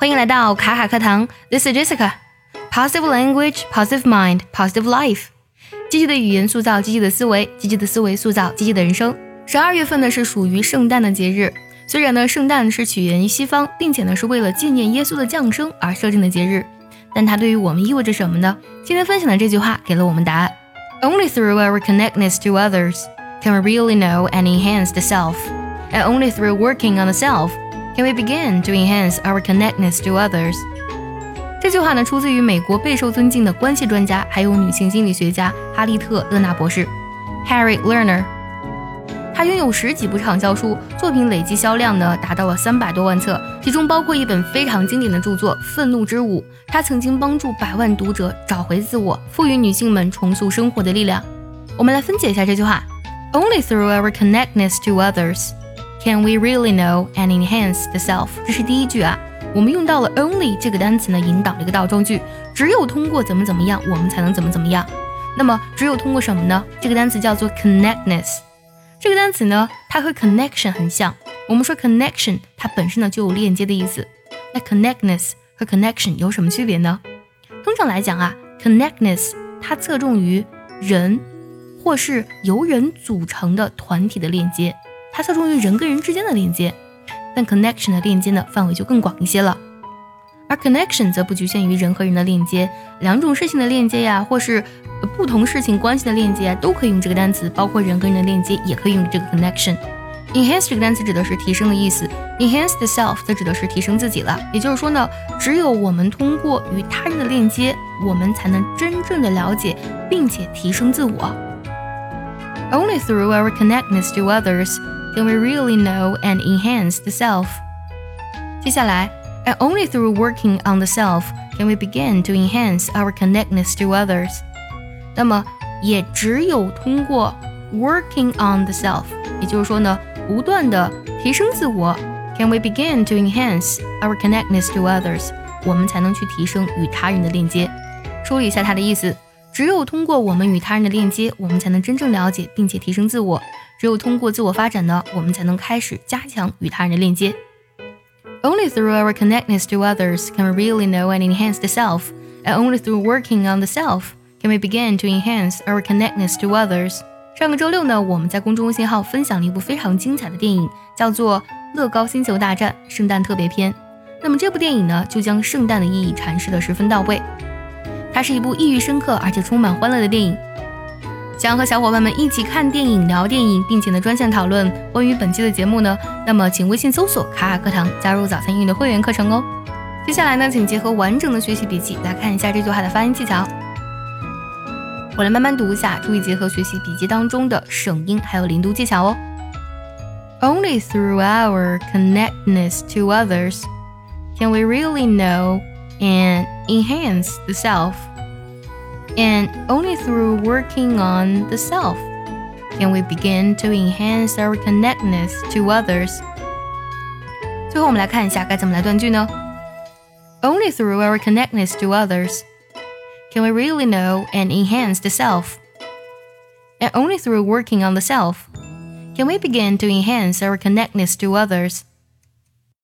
欢迎来到卡卡课堂，This is Jessica。Positive language, positive mind, positive life。积极的语言塑造积极的思维，积极的思维塑造积极的人生。十二月份呢是属于圣诞的节日，虽然呢圣诞是起源于西方，并且呢是为了纪念耶稣的降生而设定的节日，但它对于我们意味着什么呢？今天分享的这句话给了我们答案。Only through our connectedness to others can we really know and enhance the self, and only through working on the self. And we begin to enhance our connectedness to others？这句话呢，出自于美国备受尊敬的关系专家，还有女性心理学家哈利特·勒纳博士 （Harry Lerner）。他拥有十几部畅销书，作品累计销量呢达到了三百多万册，其中包括一本非常经典的著作《愤怒之舞》。他曾经帮助百万读者找回自我，赋予女性们重塑生活的力量。我们来分解一下这句话：Only through our connectedness to others。Can we really know and enhance the self？这是第一句啊，我们用到了 only 这个单词呢，引导了一个倒装句。只有通过怎么怎么样，我们才能怎么怎么样。那么只有通过什么呢？这个单词叫做 connectedness。这个单词呢，它和 connection 很像。我们说 connection，它本身呢就有链接的意思。那 connectedness 和 connection 有什么区别呢？通常来讲啊，connectedness 它侧重于人或是由人组成的团体的链接。它侧重于人跟人之间的链接，但 connection 的链接呢范围就更广一些了。而 connection 则不局限于人和人的链接，两种事情的链接呀，或是不同事情关系的链接啊，都可以用这个单词，包括人跟人的链接也可以用这个 connection。enhance 这个单词指的是提升的意思，enhance the self 则指的是提升自己了。也就是说呢，只有我们通过与他人的链接，我们才能真正的了解并且提升自我。Only through our connectedness to others. Can we really know and enhance the self？接下来，and only through working on the self can we begin to enhance our connectedness to others。那么，也只有通过 working on the self，也就是说呢，不断的提升自我，can we begin to enhance our connectedness to others？我们才能去提升与他人的链接。梳理一下它的意思：只有通过我们与他人的链接，我们才能真正了解并且提升自我。 只有通过自我发展呢，我们才能开始加强与他人的链接。Only through our connectedness to others can we really know and enhance the self, and only through working on the self can we begin to enhance our connectedness to others. 上个周六呢，我们在公众微信号分享了一部非常精彩的电影，叫做《乐高星球大战：圣诞特别篇》。那么这部电影呢，就将圣诞的意义阐释的十分到位。它是一部意蕴深刻而且充满欢乐的电影。想要和小伙伴们一起看电影、聊电影，并且呢专项讨论关于本期的节目呢，那么请微信搜索“卡卡课堂”，加入早餐英语的会员课程哦。接下来呢，请结合完整的学习笔记来看一下这句话的发音技巧。我来慢慢读一下，注意结合学习笔记当中的省音还有连读技巧哦。Only through our connectedness to others can we really know and enhance the self. And only through working on the self can we begin to enhance our connectedness to others. 最后我们来看一下该怎么来断句呢？Only through our connectedness to others can we really know and enhance the self. And only through working on the self can we begin to enhance our connectedness to others.